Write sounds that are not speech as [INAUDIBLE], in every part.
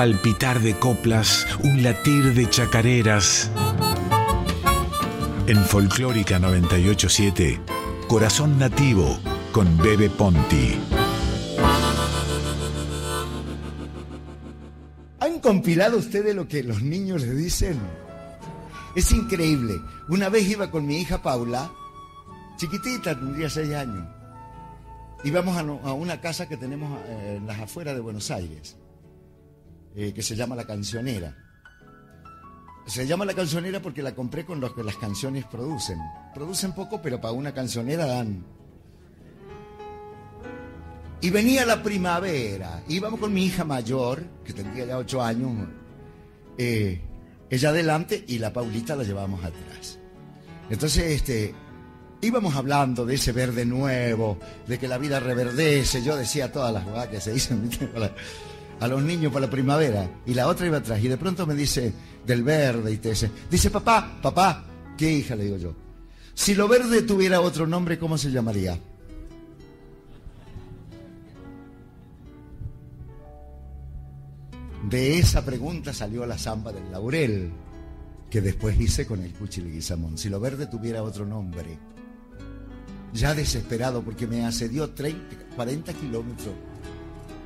palpitar de coplas, un latir de chacareras. En Folclórica 987, Corazón Nativo con Bebe Ponti. ¿Han compilado ustedes lo que los niños les dicen? Es increíble. Una vez iba con mi hija Paula, chiquitita, tendría seis años. Íbamos a, una casa que tenemos eh, en las afueras de Buenos Aires, eh, que se llama La Cancionera. Se llama La Cancionera porque la compré con lo que las canciones producen. Producen poco, pero para una cancionera dan. Y venía la primavera. Íbamos con mi hija mayor, que tendría ya ocho años, eh, ella adelante y la Paulita la llevamos atrás. Entonces, este, íbamos hablando de ese verde nuevo, de que la vida reverdece. Yo decía todas las jugadas que se dicen [LAUGHS] a los niños para la primavera. Y la otra iba atrás. Y de pronto me dice del verde y te dice, dice papá, papá, ¿qué hija? Le digo yo. Si lo verde tuviera otro nombre, ¿cómo se llamaría? De esa pregunta salió la zamba del laurel, que después hice con el cuchiliguizamón. Si lo verde tuviera otro nombre, ya desesperado porque me asedió 30, 40 kilómetros.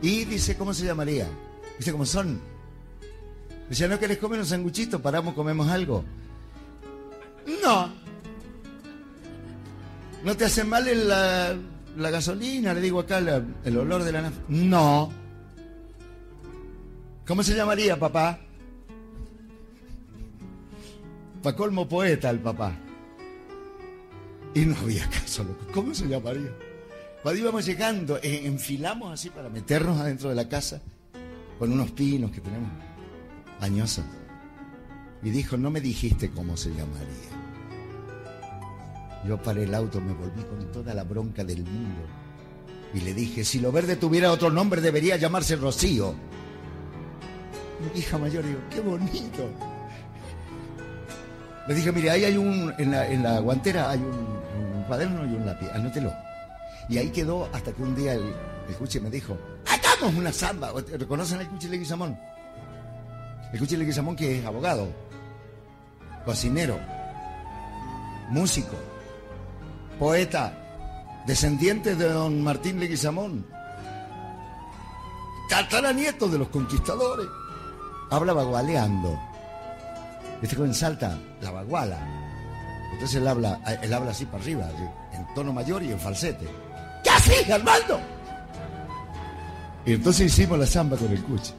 Y dice, ¿cómo se llamaría? Dice, ¿cómo son? Dice, ¿no querés comer un sanguchito? Paramos, comemos algo. No. ¿No te hace mal la, gasolina? Le digo acá el olor de la nafta. No. ¿Cómo se llamaría, papá? Pa' colmo poeta el papá. Y no había caso, ¿Cómo se llamaría? Cuando íbamos llegando, eh, enfilamos así para meternos adentro de la casa, con unos pinos que tenemos añosos. Y dijo, no me dijiste cómo se llamaría. Yo paré el auto, me volví con toda la bronca del mundo. Y le dije, si lo verde tuviera otro nombre, debería llamarse Rocío. Mi hija mayor, digo, qué bonito. Le dije, mire, ahí hay un, en la, guantera hay un, cuaderno y un lápiz, anótelo. Y ahí quedó hasta que un día el, el me dijo, hagamos una samba. ¿Reconocen al Cuchi Leguizamón? El Cuchi Leguizamón que es abogado, cocinero, músico, poeta, descendiente de don Martín Leguizamón, tataranieto de los conquistadores. Habla bagualeando. Este joven salta la baguala. Entonces él habla, él habla así para arriba, en tono mayor y en falsete. ¿Qué haces, Armando? Y entonces hicimos la samba con el cuche.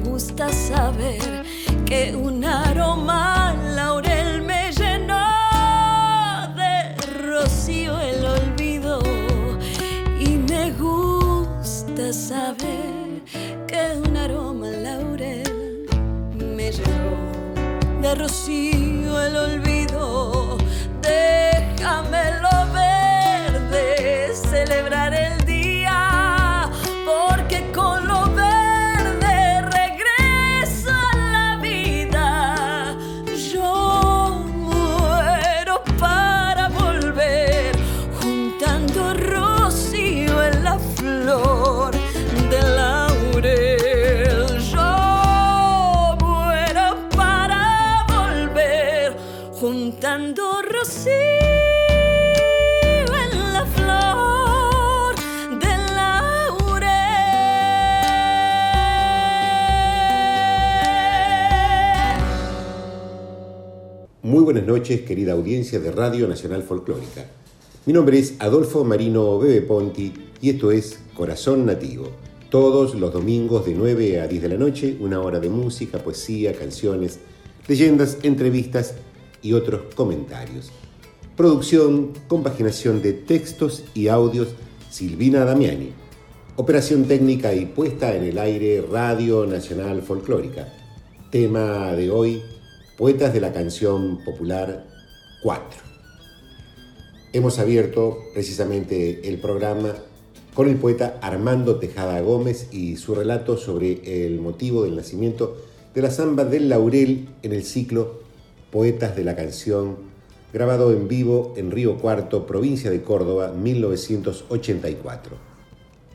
Me gusta saber que un aroma laurel me llenó de rocío el olvido. Y me gusta saber que un aroma laurel me llenó de rocío el olvido. Déjame noches, querida audiencia de Radio Nacional Folclórica. Mi nombre es Adolfo Marino Bebe Ponti y esto es Corazón Nativo. Todos los domingos de 9 a 10 de la noche, una hora de música, poesía, canciones, leyendas, entrevistas y otros comentarios. Producción, compaginación de textos y audios, Silvina Damiani. Operación técnica y puesta en el aire Radio Nacional Folclórica. Tema de hoy, Poetas de la Canción Popular 4. Hemos abierto precisamente el programa con el poeta Armando Tejada Gómez y su relato sobre el motivo del nacimiento de la samba del Laurel en el ciclo Poetas de la Canción, grabado en vivo en Río Cuarto, provincia de Córdoba, 1984.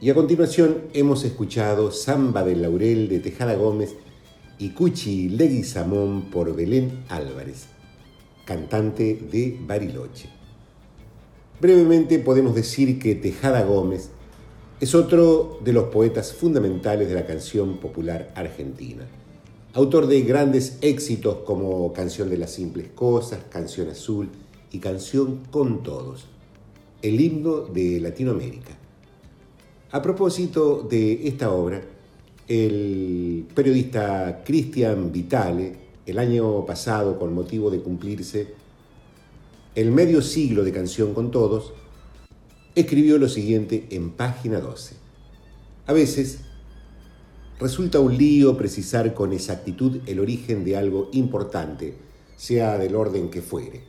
Y a continuación hemos escuchado Samba del Laurel de Tejada Gómez y Cuchi Leguizamón por Belén Álvarez, cantante de Bariloche. Brevemente podemos decir que Tejada Gómez es otro de los poetas fundamentales de la canción popular argentina. Autor de grandes éxitos como Canción de las Simples Cosas, Canción Azul y Canción con Todos, el himno de Latinoamérica. A propósito de esta obra, el periodista Cristian Vitale, el año pasado, con motivo de cumplirse el medio siglo de Canción con Todos, escribió lo siguiente en página 12. A veces resulta un lío precisar con exactitud el origen de algo importante, sea del orden que fuere.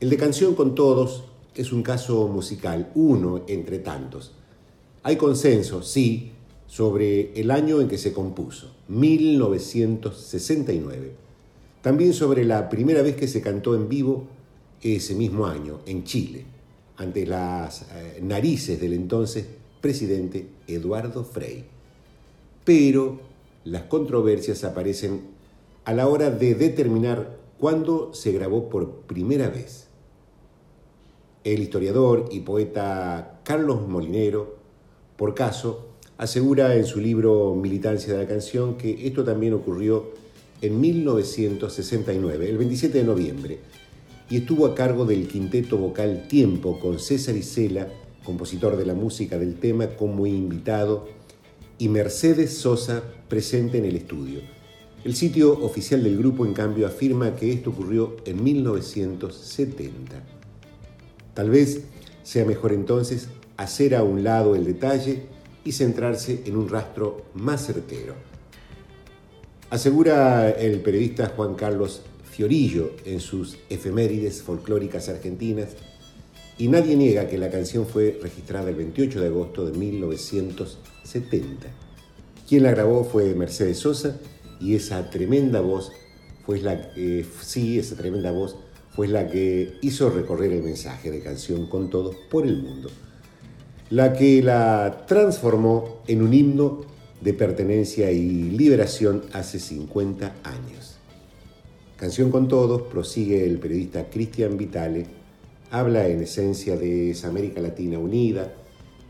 El de Canción con Todos es un caso musical, uno entre tantos. Hay consenso, sí, sobre el año en que se compuso, 1969. También sobre la primera vez que se cantó en vivo ese mismo año, en Chile. ante las eh, narices del entonces presidente Eduardo Frei. Pero las controversias aparecen a la hora de determinar cuándo se grabó por primera vez. El historiador y poeta Carlos Molinero, por caso, asegura en su libro Militancia de la canción que esto también ocurrió en 1969, el 27 de noviembre, y estuvo a cargo del quinteto vocal Tiempo con César Isela, compositor de la música del tema, como invitado, y Mercedes Sosa presente en el estudio. El sitio oficial del grupo, en cambio, afirma que esto ocurrió en 1970. Tal vez sea mejor entonces hacer a un lado el detalle y centrarse en un rastro más certero. Asegura el periodista Juan Carlos Fiorillo en sus efemérides folclóricas argentinas, y nadie niega que la canción fue registrada el 28 de agosto de 1970. Quien la grabó fue Mercedes Sosa y esa tremenda voz fue la que, sí, esa tremenda voz fue la que hizo recorrer el mensaje de canción con todos por el mundo, la que la transformó en un himno de pertenencia y liberación hace 50 años. Canción con Todos, prosigue el periodista Cristian Vitale, habla en esencia de esa América Latina unida,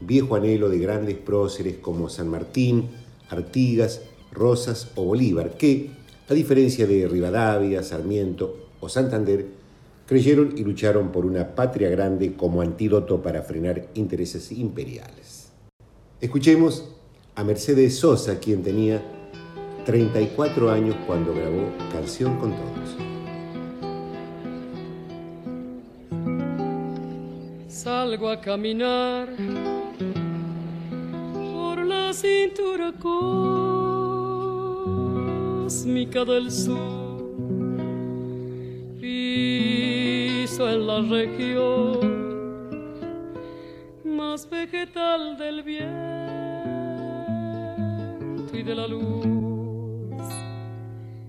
viejo anhelo de grandes próceres como San Martín, Artigas, Rosas o Bolívar, que, a diferencia de Rivadavia, Sarmiento o Santander, creyeron y lucharon por una patria grande como antídoto para frenar intereses imperiales. Escuchemos a Mercedes Sosa, quien tenía 34 años cuando grabó Canción con Todos. Salgo a caminar por la cintura cósmica del sur. En la región más vegetal del viento y de la luz.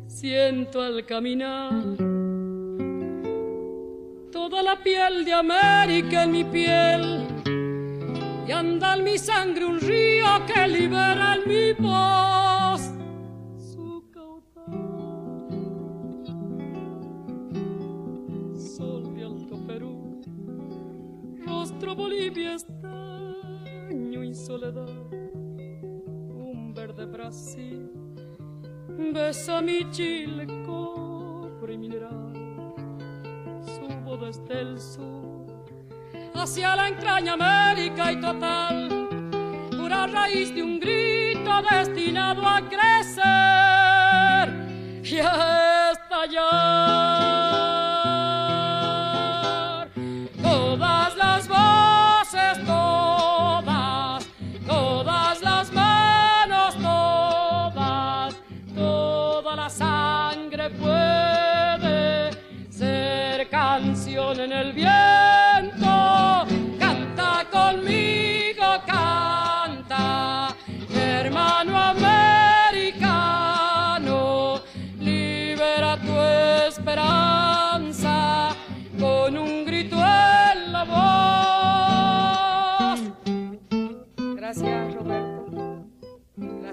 Siento al caminar toda la piel de América en mi piel y anda en mi sangre un río que libera en mi voz un verde Brasil besa mi chile, cobre mineral. Subo desde el sur hacia la entraña América y total, pura raíz de un grito destinado a crecer y a estallar.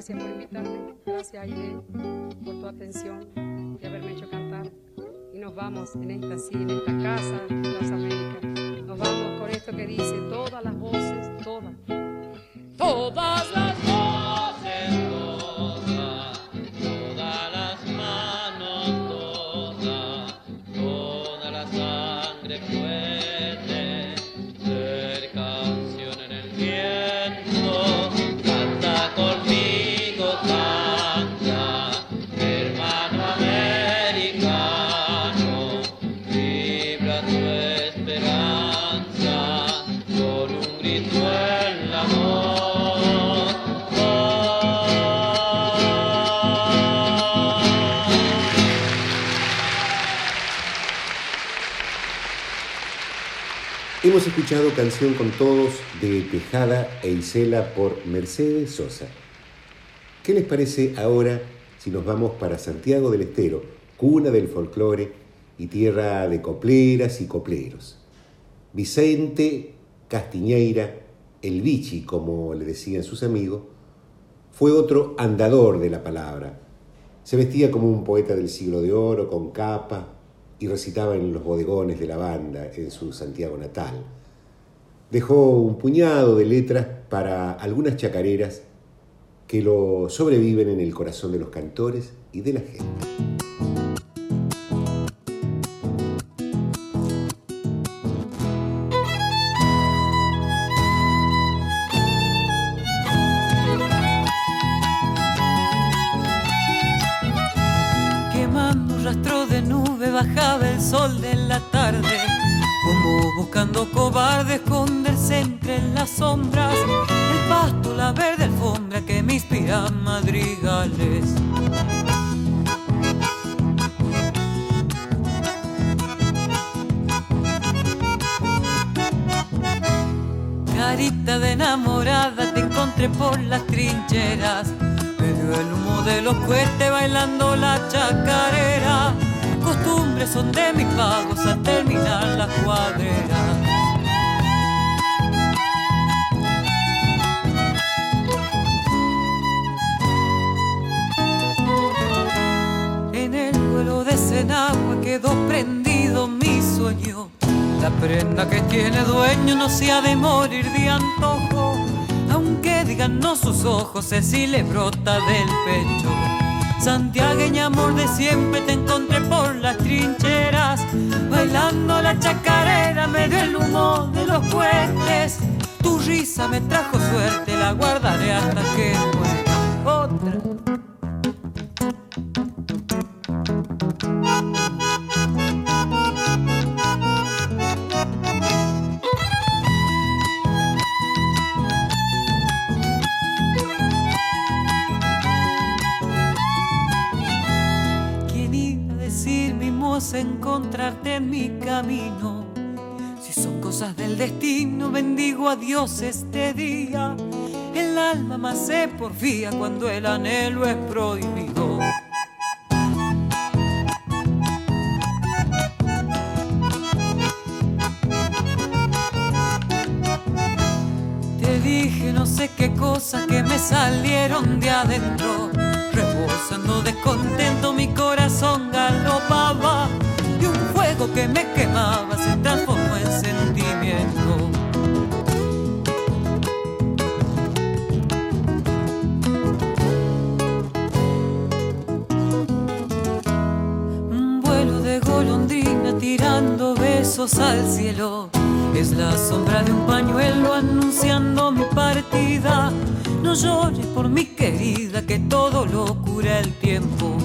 Gracias por invitarme. Gracias, Aide, por tu atención y haberme hecho cantar y nos vamos en esta sí, en esta casa de las Américas. Nos vamos con esto que dice todas las voces, todas. Todas las Hemos escuchado Canción con Todos de Tejada e Isela por Mercedes Sosa. ¿Qué les parece ahora si nos vamos para Santiago del Estero, cuna del folclore y tierra de copleras y copleros? Vicente Castiñeira, el bichi, como le decían sus amigos, fue otro andador de la palabra. Se vestía como un poeta del siglo de oro, con capa, y recitaba en los bodegones de la banda en su Santiago natal. Dejó un puñado de letras para algunas chacareras que lo sobreviven en el corazón de los cantores y de la gente. Bajaba el sol de la tarde, como buscando cobarde esconderse entre las sombras, el pasto, la verde alfombra que me inspira madrigales. Carita de enamorada te encontré por las trincheras. Me dio el humo de los cohetes bailando la chacarera. Costumbres son de mis pagos al terminar la cuadrera. En el vuelo de Senagua quedó prendido mi sueño. La prenda que tiene dueño no se ha de morir de antojo. Aunque digan no sus ojos, si le brota del pecho. Santiagueña amor de siempre te encontré por las trincheras. Bailando la chacarera me dio el humo de los cohetes. Tu risa me trajo suerte, la guardaré hasta que muera. Otra. Cosas del destino, bendigo a Dios este día. El alma más se porfía cuando el anhelo es prohibido. Te dije no sé qué cosas que me salieron de adentro. Rebosando descontento mi corazón galopaba. Y un fuego que me quemaba se transformó tirando besos al cielo. Es la sombra de un pañuelo anunciando mi partida. No llores por mi querida, que todo lo cura el tiempo.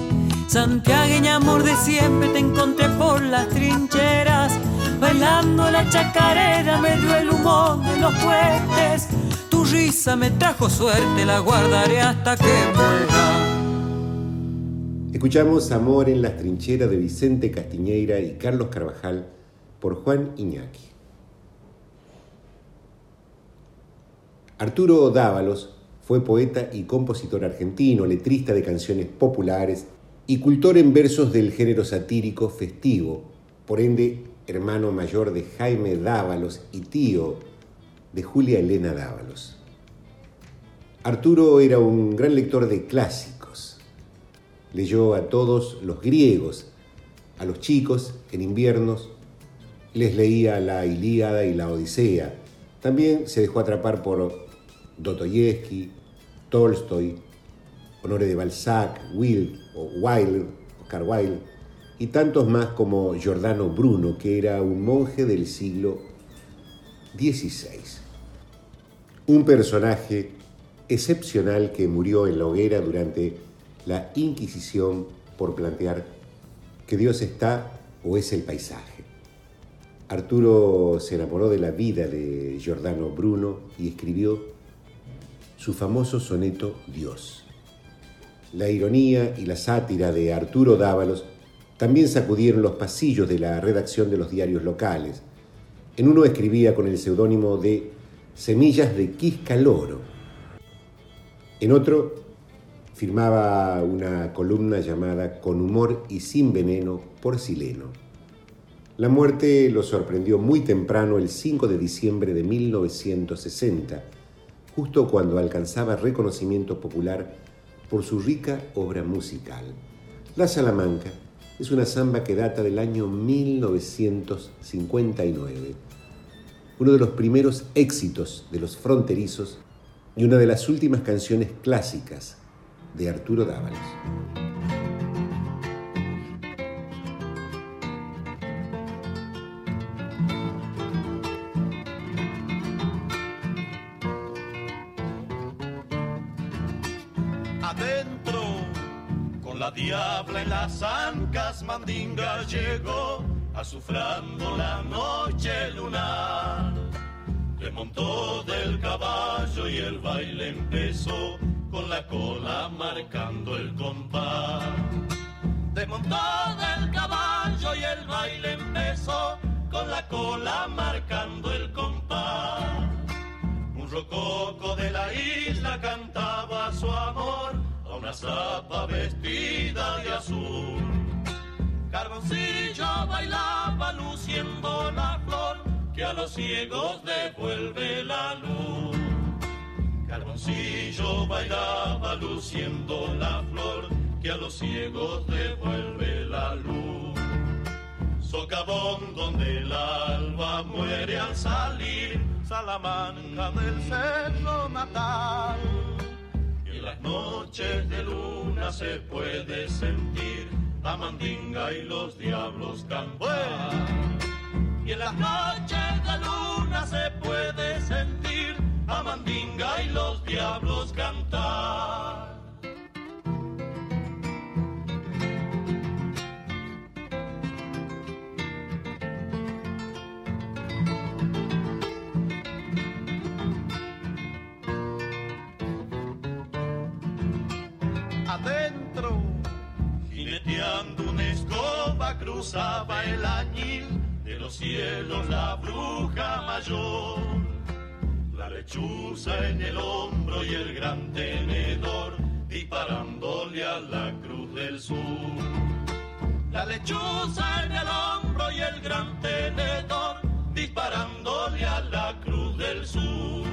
Santiagueña, amor de siempre, te encontré por las trincheras. Bailando la chacarera, me dio el humo de los cohetes. Tu risa me trajo suerte, la guardaré hasta que muera. Escuchamos Amor en las trincheras de Vicente Castiñeira y Carlos Carvajal por Juan Iñaki. Arturo Dávalos fue poeta y compositor argentino, letrista de canciones populares y cultor en versos del género satírico festivo, por ende hermano mayor de Jaime Dávalos y tío de Julia Elena Dávalos. Arturo era un gran lector de clásicos. Leyó a todos los griegos, a los chicos en inviernos, les leía la Ilíada y la Odisea. También se dejó atrapar por Dostoyevsky, Tolstoy, Honore de Balzac, Will o Wilde, Oscar Wilde, y tantos más como Giordano Bruno, que era un monje del siglo XVI. Un personaje excepcional que murió en la hoguera durante la Inquisición por plantear que Dios está o es el paisaje. Arturo se enamoró de la vida de Giordano Bruno y escribió su famoso soneto Dios. La ironía y la sátira de Arturo Dávalos también sacudieron los pasillos de la redacción de los diarios locales. En uno escribía con el seudónimo de Semillas de Quiscaloro. En otro firmaba una columna llamada Con humor y sin veneno por Sileno. La muerte lo sorprendió muy temprano el 5 de diciembre de 1960, justo cuando alcanzaba reconocimiento popular por su rica obra musical. La Salamanca es una samba que data del año 1959, uno de los primeros éxitos de los fronterizos y una de las últimas canciones clásicas de Arturo Dávalos. Adentro, con la diabla en las ancas, Mandinga llegó, azufrando la noche lunar. Le montó del caballo y el baile empezó con la cola marcando el compás. Desmontó del caballo y el baile empezó con la cola marcando el compás. Un rococo de la isla cantaba su amor a una zapa vestida de azul. Carboncillo bailaba luciendo la flor que a los ciegos devuelve la luz. Carboncillo bailaba luciendo la flor que a los ciegos devuelve la luz. Socavón donde el alba muere al salir, Salamanca del cerro natal. Y en las noches de luna se puede sentir la mandinga y los diablos cantar. Y en las noches de luna se puede sentir a mandinga y los diablos cantar. Adentro, jineteando una escoba, cruzaba el añil de los cielos la bruja mayor lechuza en el hombro y el gran tenedor disparándole a la cruz del sur. La lechuza en el hombro y el gran tenedor disparándole a la cruz del sur.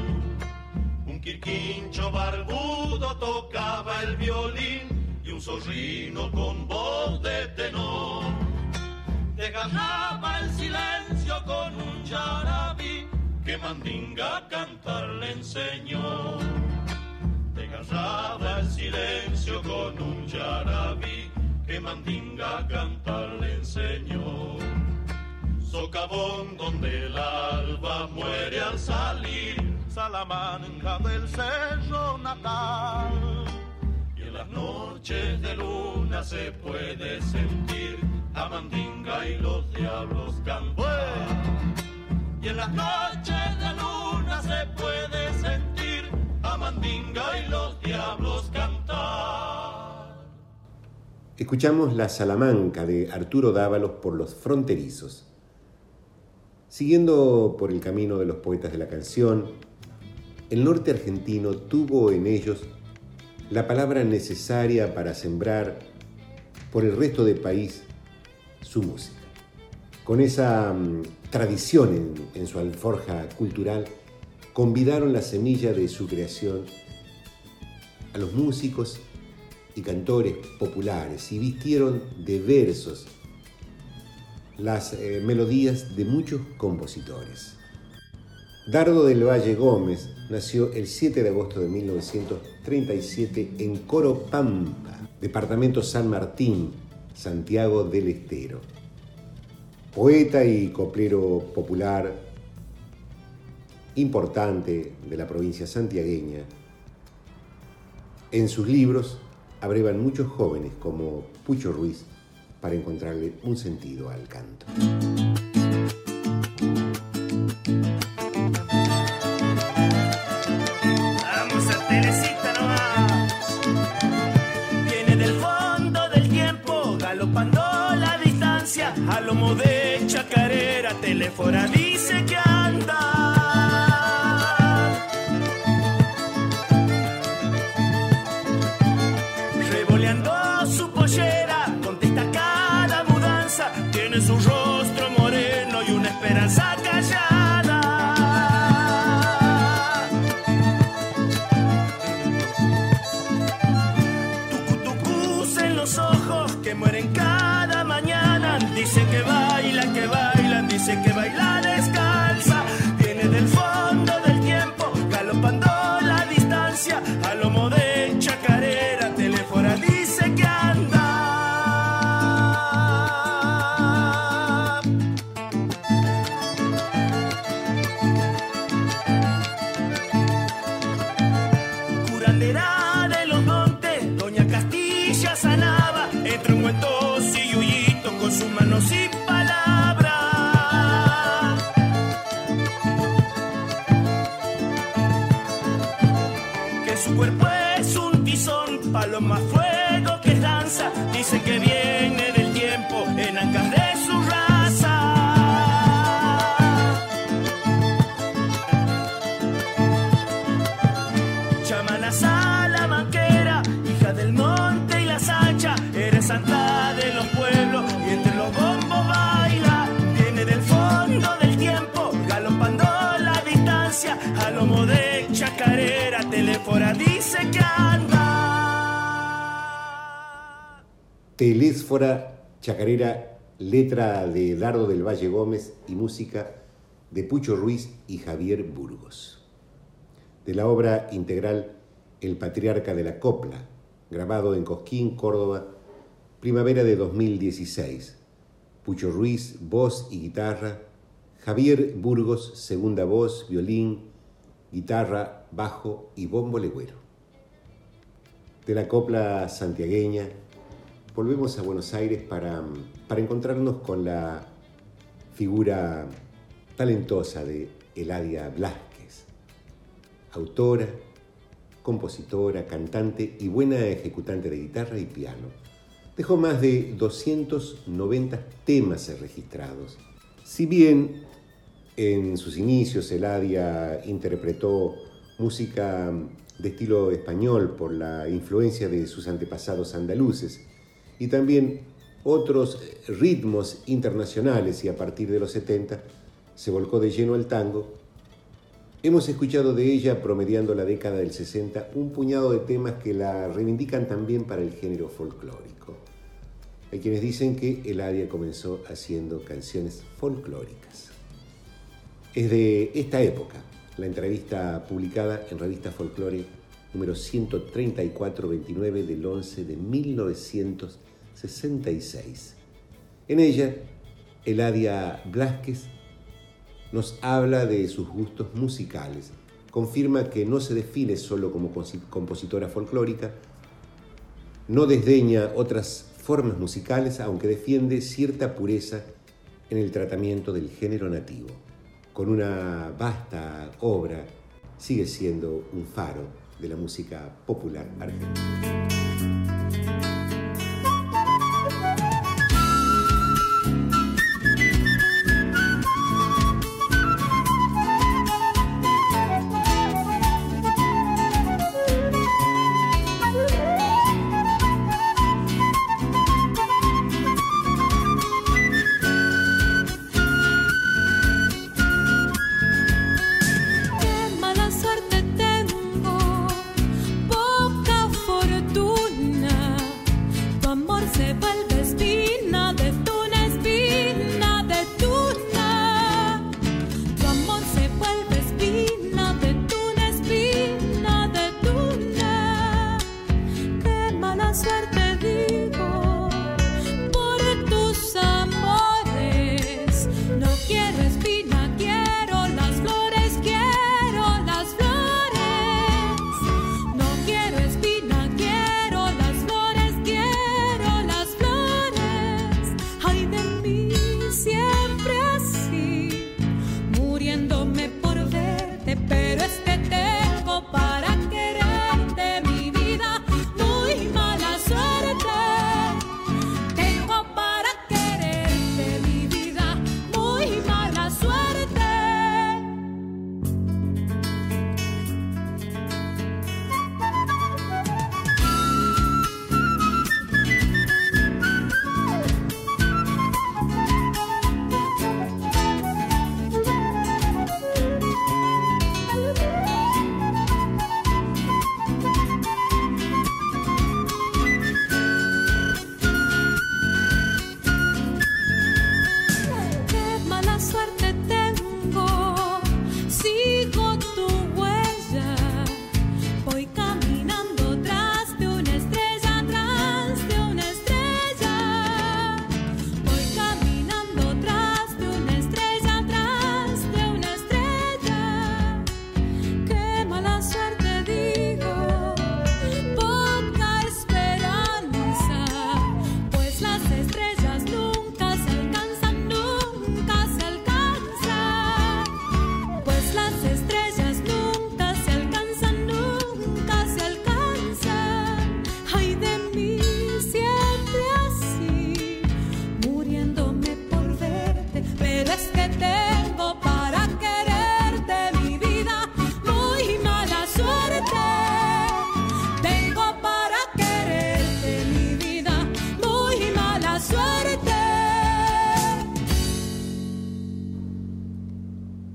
Un quirquincho barbudo tocaba el violín y un zorrino con voz de tenor. Desgarraba el silencio con un yarabí que Mandinga cantar le enseñó. Desgarraba el silencio con un yarabí que Mandinga cantar le enseñó. Socavón donde el alba muere al salir, Salamanca del cerro natal. Y en las noches de luna se puede sentir a Mandinga y los diablos cantar. Y en las noches de luna se puede sentir a Mandinga y los diablos cantar. Escuchamos La Salamanca de Arturo Dávalos por los fronterizos. Siguiendo por el camino de los poetas de la canción, el norte argentino tuvo en ellos la palabra necesaria para sembrar por el resto del país su música. Con esa mm, tradición en, su alforja cultural, convidaron la semilla de su creación a los músicos y cantores populares y vistieron de versos las eh, melodías de muchos compositores. Dardo del Valle Gómez nació el 7 de agosto de 1937 en Coropampa, departamento San Martín, Santiago del Estero. Poeta y coplero popular importante de la provincia santiagueña, en sus libros abrevan muchos jóvenes como Pucho Ruiz para encontrarle un sentido al canto. Teléfora dice que Telésfora Chacarera, letra de Dardo del Valle Gómez y música de Pucho Ruiz y Javier Burgos. De la obra integral El Patriarca de la Copla, grabado en Cosquín, Córdoba, primavera de 2016. Pucho Ruiz, voz y guitarra. Javier Burgos, segunda voz, violín, guitarra, bajo y bombo legüero. De la copla santiagueña, volvemos a Buenos Aires para, para encontrarnos con la figura talentosa de Eladia Blasquez, autora, compositora, cantante y buena ejecutante de guitarra y piano. Dejó más de 290 temas registrados. Si bien en sus inicios Eladia interpretó música de estilo español por la influencia de sus antepasados andaluces, y también otros ritmos internacionales y a partir de los 70 se volcó de lleno al tango. Hemos escuchado de ella, promediando la década del 60, un puñado de temas que la reivindican también para el género folclórico. Hay quienes dicen que Eladia comenzó haciendo canciones folclóricas. Es de esta época la entrevista publicada en Revista Folklore número 134-29 del 11 de 1966. En ella, Eladia Blasquez nos habla de sus gustos musicales, confirma que no se define solo como compositora folclórica, no desdeña otras formas musicales, aunque defiende cierta pureza en el tratamiento del género nativo. Con una vasta obra, sigue siendo un faro de la música popular argentina.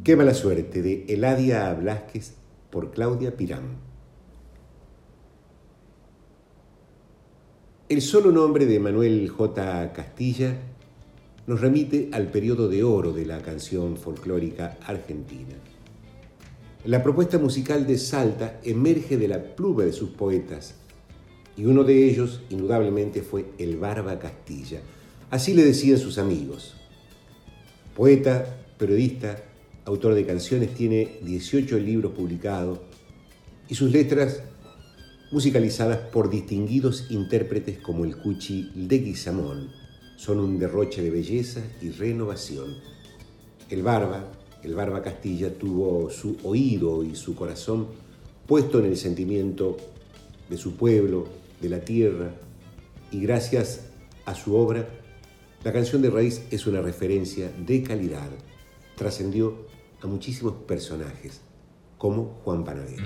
Qué mala suerte de Eladia Blasquez por Claudia Pirán. El solo nombre de Manuel J. Castilla nos remite al periodo de oro de la canción folclórica argentina. La propuesta musical de Salta emerge de la pluma de sus poetas, y uno de ellos, indudablemente, fue el Barba Castilla. Así le decían sus amigos. Poeta, periodista, autor de canciones, tiene 18 libros publicados y sus letras musicalizadas por distinguidos intérpretes como el Cuchi Leguizamón, son un derroche de belleza y renovación. El Barba, el Barba Castilla, tuvo su oído y su corazón puesto en el sentimiento de su pueblo, de la tierra, y gracias a su obra, la canción de raíz es una referencia de calidad. Trascendió a muchísimos personajes, como Juan Panadero.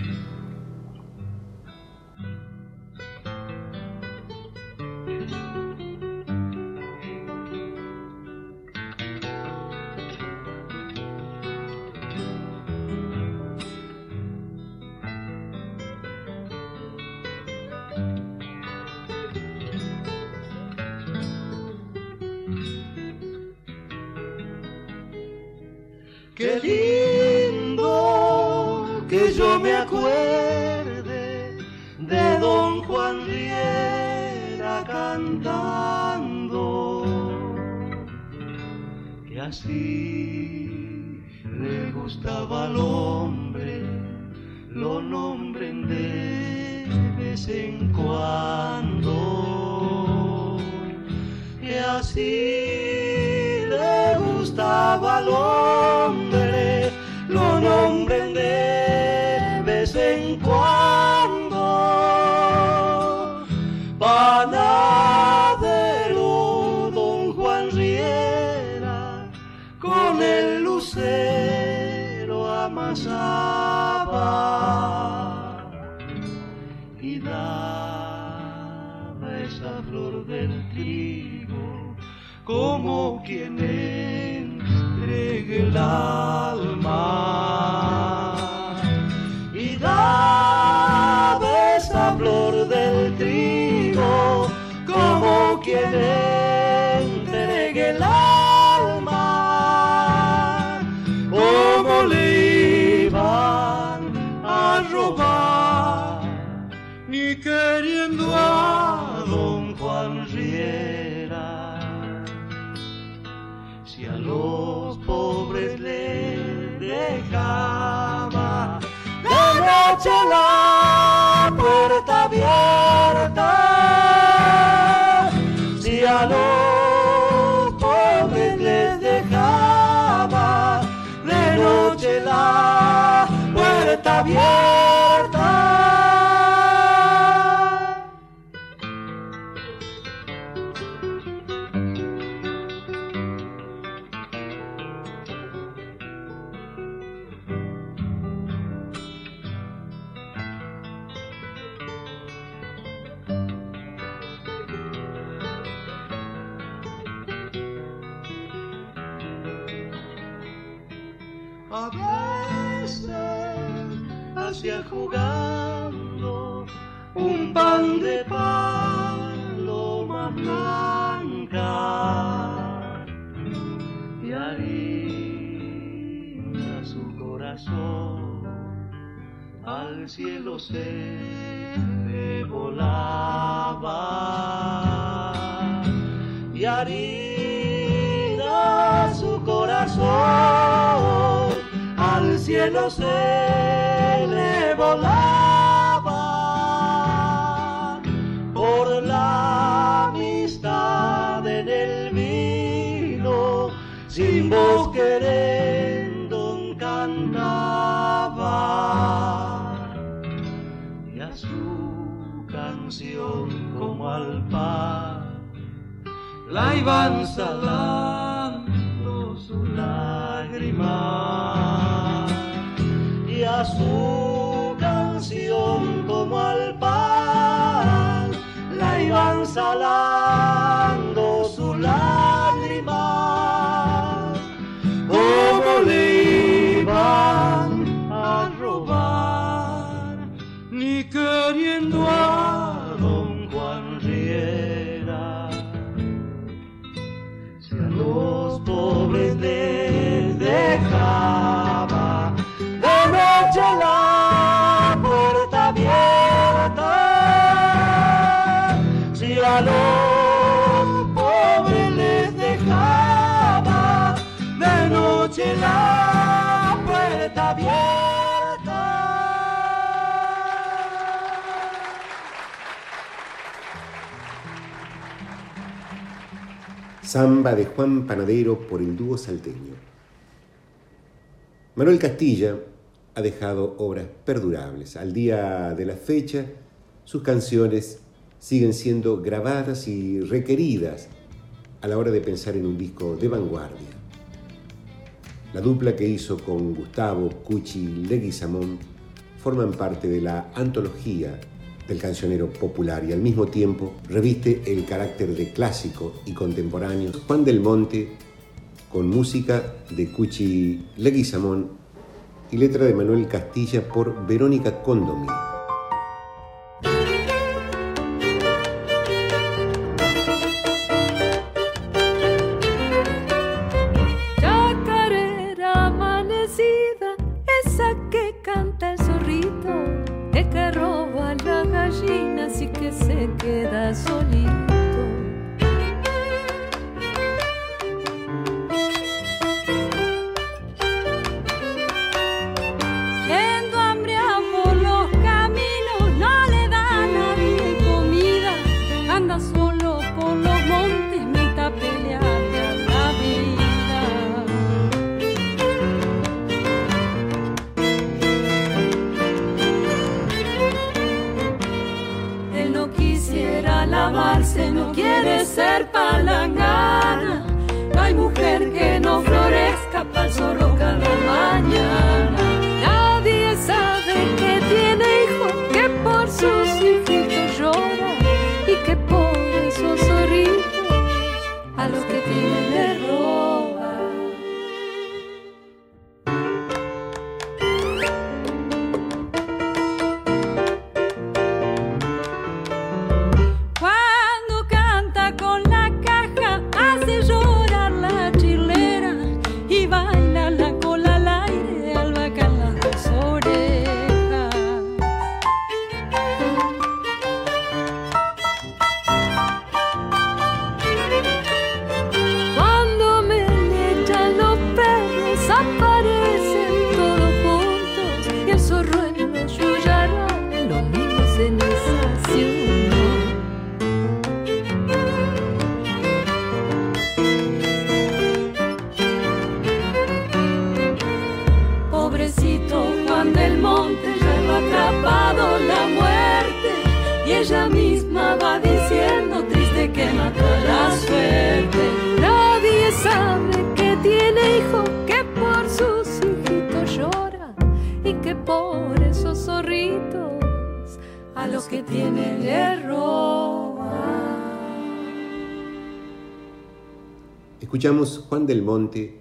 Cantando, que así le gustaba al hombre, lo nombren de vez en cuando, que así le gustaba al hombre, noche cuando Samba de Juan Panadero por el dúo salteño. Manuel Castilla ha dejado obras perdurables. Al día de la fecha, sus canciones siguen siendo grabadas y requeridas a la hora de pensar en un disco de vanguardia. La dupla que hizo con Gustavo Cuchi Leguizamón forman parte de la antología del cancionero popular y al mismo tiempo reviste el carácter de clásico y contemporáneo Juan del Monte con música de Cuchi Leguizamón y letra de Manuel Castilla por Verónica Condomi. Ser que tiene le roba. Escuchamos Juan del Monte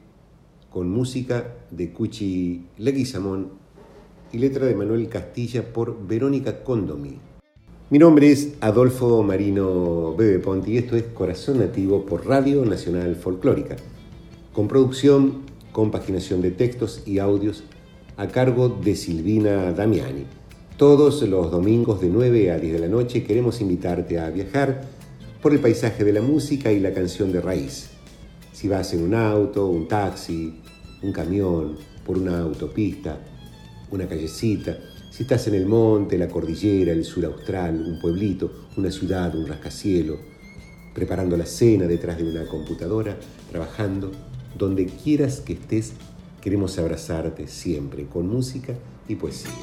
con música de Cuchi Leguizamón y letra de Manuel Castilla por Verónica Condomi. Mi nombre es Adolfo Marino Bebe Ponti y esto es Corazón Nativo por Radio Nacional Folclórica, con producción, compaginación de textos y audios a cargo de Silvina Damiani. Todos los domingos de 9 a 10 de la noche queremos invitarte a viajar por el paisaje de la música y la canción de raíz. Si vas en un auto, un taxi, un camión, por una autopista, una callecita, si estás en el monte, la cordillera, el sur austral, un pueblito, una ciudad, un rascacielo, preparando la cena detrás de una computadora, trabajando, donde quieras que estés, queremos abrazarte siempre con música y poesía.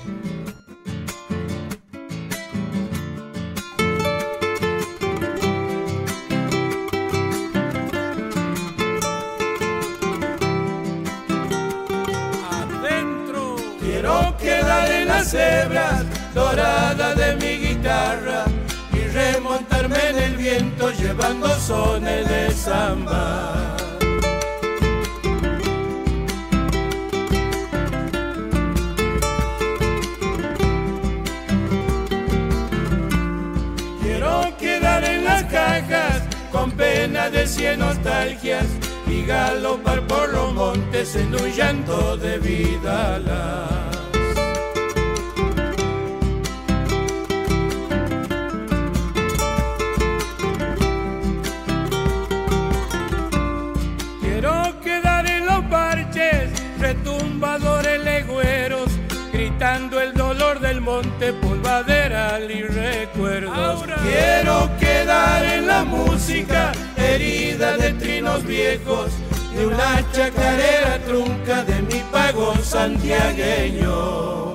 Llevando sones de samba. Quiero quedar en las cajas con pena de cien nostalgias y galopar por los montes en un llanto de vida. Monte, polvaderal y recuerdos. Quiero quedar en la música, herida de trinos viejos, de una chacarera trunca de mi pago santiagueño.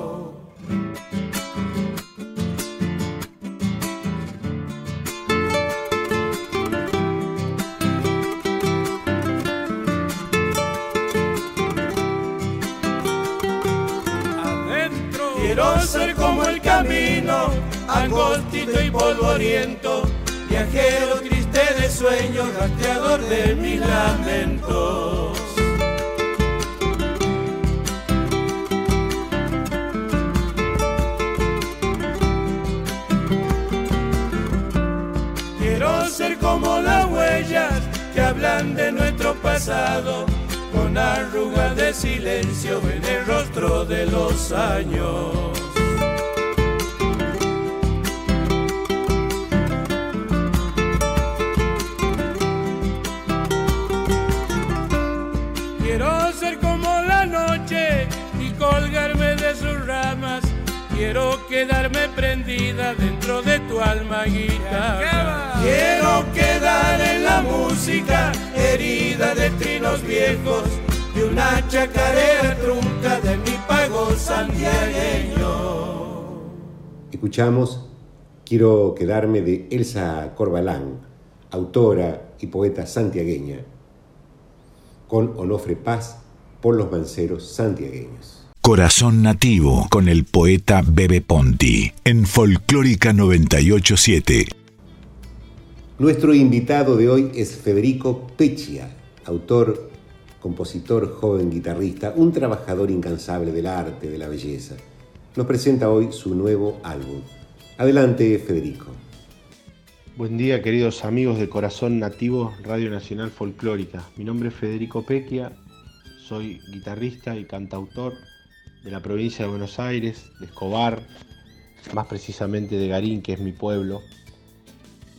Camino, angostito y polvoriento, viajero triste de sueños, rastreador de mis lamentos. Quiero ser como las huellas que hablan de nuestro pasado, con arrugas de silencio en el rostro de los años. Prendida dentro de tu alma guitarra. Quiero quedar en la música, herida de trinos viejos, de una chacarera trunca de mi pago santiagueño. Escuchamos Quiero quedarme de Elsa Corbalán, autora y poeta santiagueña, con Onofre Paz por los manceros santiagueños. Corazón Nativo con el poeta Bebe Ponti en Folclórica 987. Nuestro invitado de hoy es Federico Peccia, autor, compositor, joven guitarrista, un trabajador incansable del arte, de la belleza. Nos presenta hoy su nuevo álbum. Adelante, Federico. Buen día, queridos amigos de Corazón Nativo Radio Nacional Folclórica. Mi nombre es Federico Pequia, soy guitarrista y cantautor de la provincia de Buenos Aires, de Escobar, más precisamente de Garín, que es mi pueblo.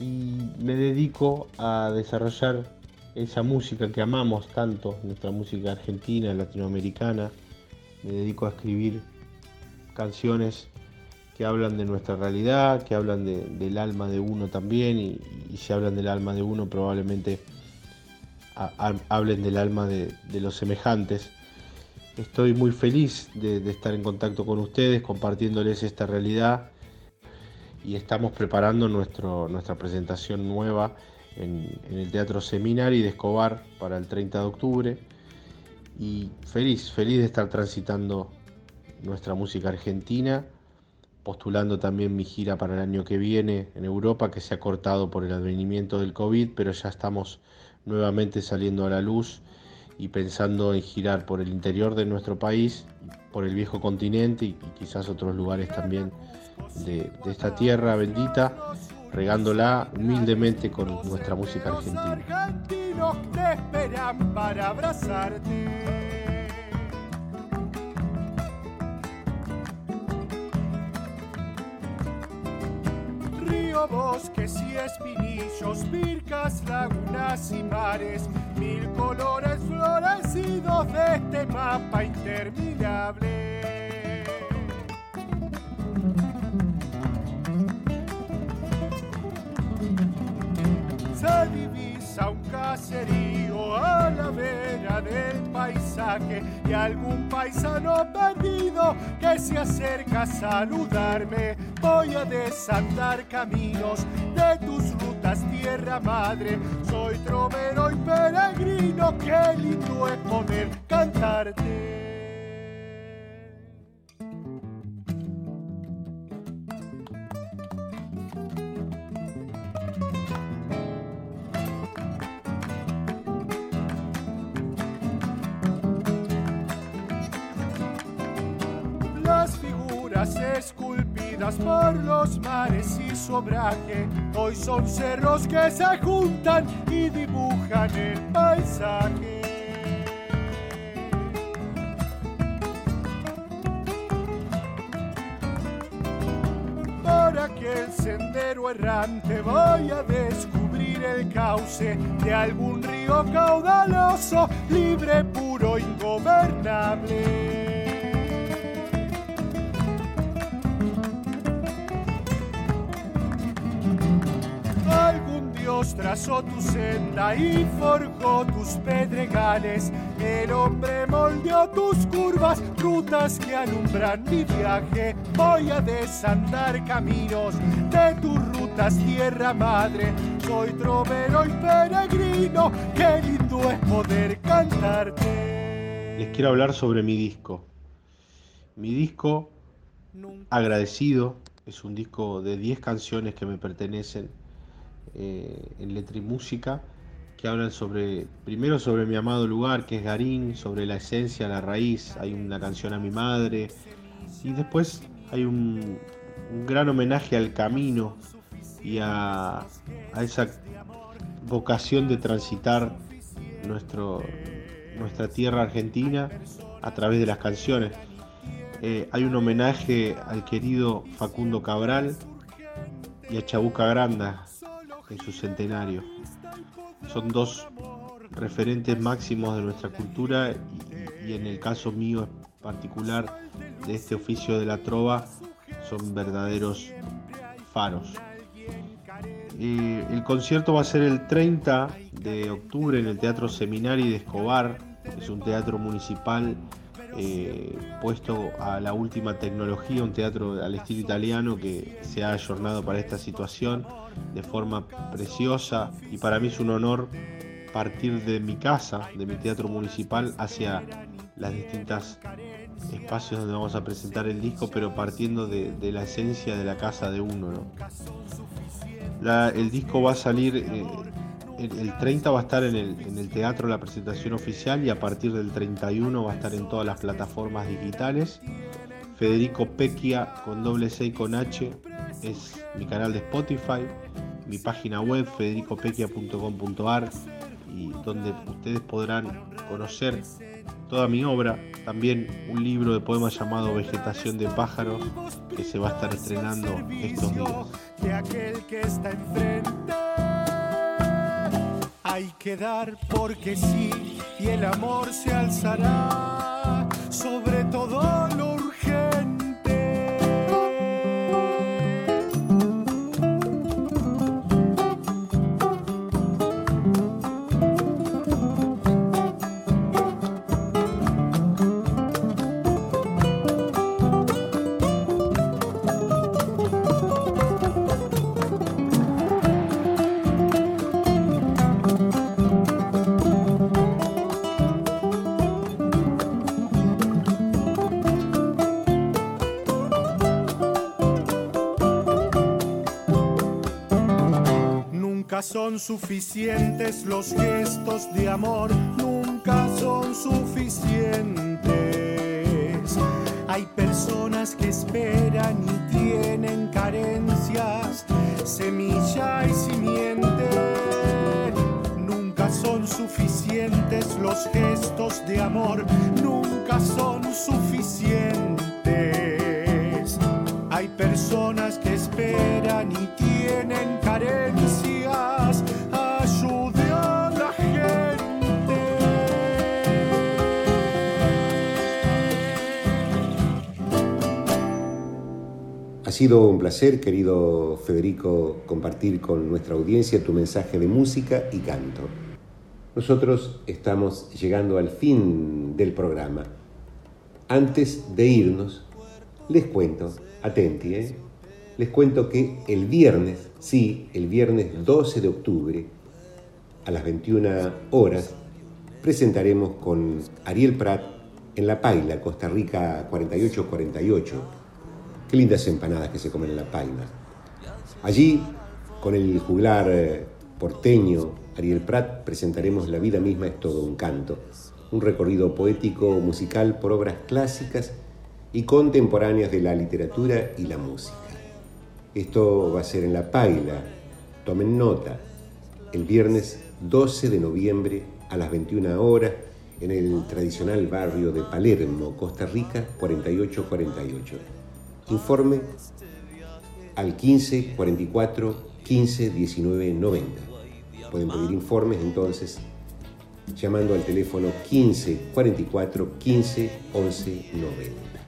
Y me dedico a desarrollar esa música que amamos tanto, nuestra música argentina, latinoamericana. Me dedico a escribir canciones que hablan de nuestra realidad, que hablan de- del alma de uno también, y, si hablan del alma de uno probablemente ha- ha- hablen del alma de los semejantes. Estoy muy feliz de, estar en contacto con ustedes, compartiéndoles esta realidad. Y estamos preparando nuestra presentación nueva en, en el Teatro Seminari de Escobar para el 30 de octubre. Y feliz, feliz de estar transitando nuestra música argentina, postulando también mi gira para el año que viene en Europa, que se ha cortado por el advenimiento del COVID, pero ya estamos nuevamente saliendo a la luz y pensando en girar por el interior de nuestro país, por el viejo continente y, quizás otros lugares también de, de esta tierra bendita, regándola humildemente con nuestra música argentina. Bosques y espinillos, vircas, lagunas y mares, mil colores florecidos de este mapa interminable. Caserío a la vera del paisaje y algún paisano perdido que se acerca a saludarme. Voy a desandar caminos de tus rutas, tierra madre. Soy trovero y peregrino, qué lindo es poder cantarte. Esculpidas por los mares y su obraje hoy son cerros que se juntan y dibujan el paisaje. Por aquel sendero errante voy a descubrir el cauce de algún río caudaloso, libre, puro, ingobernable. Dios trazó tu senda y forjó tus pedregales. El hombre moldeó tus curvas, rutas que alumbran mi viaje. Voy a desandar caminos de tus rutas, tierra madre. Soy trovero y peregrino, qué lindo es poder cantarte. Les quiero hablar sobre mi disco. Mi disco, agradecido, es un disco de 10 canciones que me pertenecen eh, en letra y música, que hablan sobre, primero sobre mi amado lugar, que es Garín, sobre la esencia, la raíz, hay una canción a mi madre, y después hay un, un gran homenaje al camino y a, esa vocación de transitar nuestro, nuestra tierra argentina a través de las canciones. Eh, hay un homenaje al querido Facundo Cabral y a Chabuca Granda en su centenario. Son dos referentes máximos de nuestra cultura y, en el caso mío particular de este oficio de la trova son verdaderos faros. Eh, el concierto va a ser el 30 de octubre en el Teatro Seminari de Escobar, es un teatro municipal eh, puesto a la última tecnología, un teatro al estilo italiano que se ha ayornado para esta situación de forma preciosa y para mí es un honor partir de mi casa, de mi teatro municipal, hacia las distintas espacios donde vamos a presentar el disco, pero partiendo de, de la esencia de la casa de uno. ¿no? La, el disco va a salir, eh, el, el, 30 va a estar en el, en el, teatro la presentación oficial y a partir del 31 va a estar en todas las plataformas digitales. Federico Pequia con doble C y con H es mi canal de Spotify, mi página web federicopequia.com.ar y donde ustedes podrán conocer toda mi obra, también un libro de poemas llamado Vegetación de pájaros que se va a estar estrenando estos días. De aquel que está enfrente hay que dar porque sí y el amor se alzará sobre todo son suficientes los gestos de amor, nunca son suficientes. Hay personas que esperan y tienen carencias, semilla y simiente. Nunca son suficientes los gestos de amor, sido un placer, querido Federico, compartir con nuestra audiencia tu mensaje de música y canto. Nosotros estamos llegando al fin del programa. Antes de irnos, les cuento, atenti, ¿eh? les cuento que el viernes, sí, el viernes 12 de octubre, a las 21 horas, presentaremos con Ariel Prat en La Paila, Costa Rica 4848. Qué lindas empanadas que se comen en La Paila. Allí, con el juglar eh, porteño Ariel Prat, presentaremos La vida misma es todo un canto, un recorrido poético musical por obras clásicas y contemporáneas de la literatura y la música. Esto va a ser en La Paila. Tomen nota. El viernes 12 de noviembre a las 21 horas en el tradicional barrio de Palermo, Costa Rica 4848. Informe al 15 44 15 19 90. Pueden pedir informes entonces llamando al teléfono 15 44 15 11 90.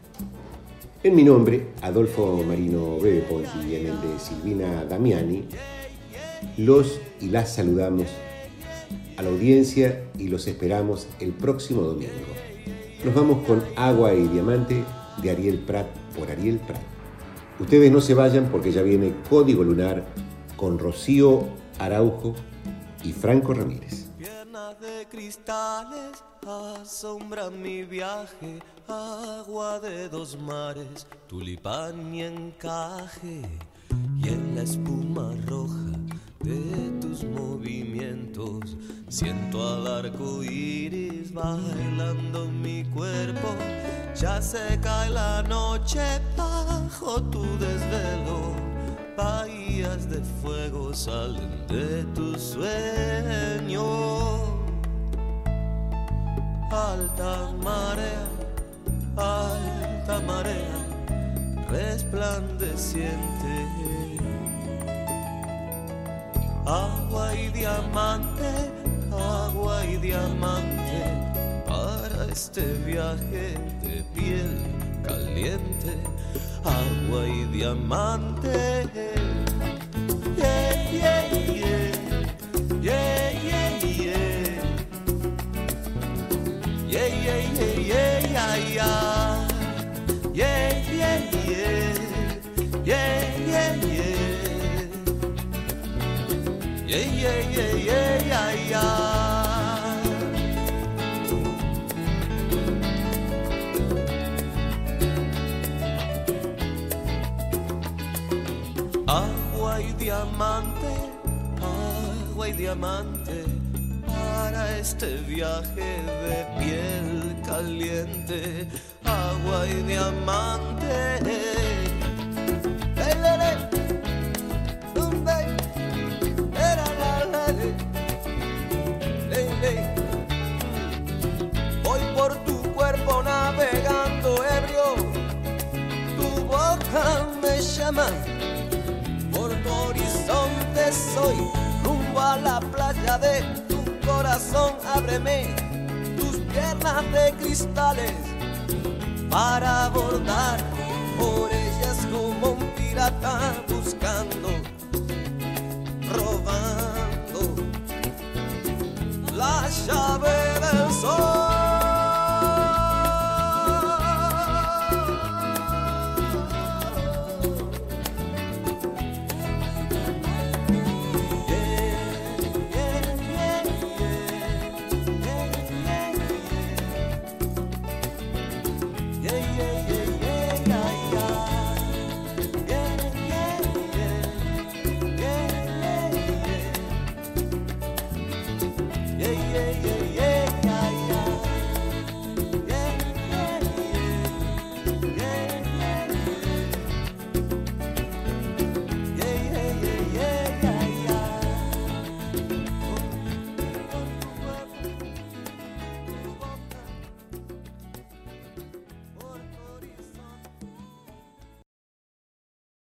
En mi nombre, Adolfo Marino Bebe Ponti, y en el de Silvina Damiani, los y las saludamos a la audiencia y los esperamos el próximo domingo. Nos vamos con Agua y Diamante de Ariel Prat por Ariel Prat. Ustedes no se vayan porque ya viene Código Lunar con Rocío Araujo y Franco Ramírez. Piernas de cristales asombran mi viaje, agua de dos mares, tulipán y encaje, y en la espuma roja de tus movimientos siento al arco iris bailando mi cuerpo. Ya se cae la noche bajo tu desvelo bahías de fuego salen de tu sueño. Alta marea, alta marea, resplandeciente. Agua y diamante, agua y diamante, para este viaje de piel caliente agua y diamante. Yeah, yeah, yeah. Yeah, yeah, yeah. Yeah, yeah, yeah, yeah, yeah, yeah. Agua y diamante, agua y diamante, para este viaje de piel caliente. Agua y diamante. Ley, ley, ley. Por tu horizonte soy, rumbo a la playa de tu corazón, ábreme tus piernas de cristales para abordar por ellas como un pirata buscando, robando la llave del sol.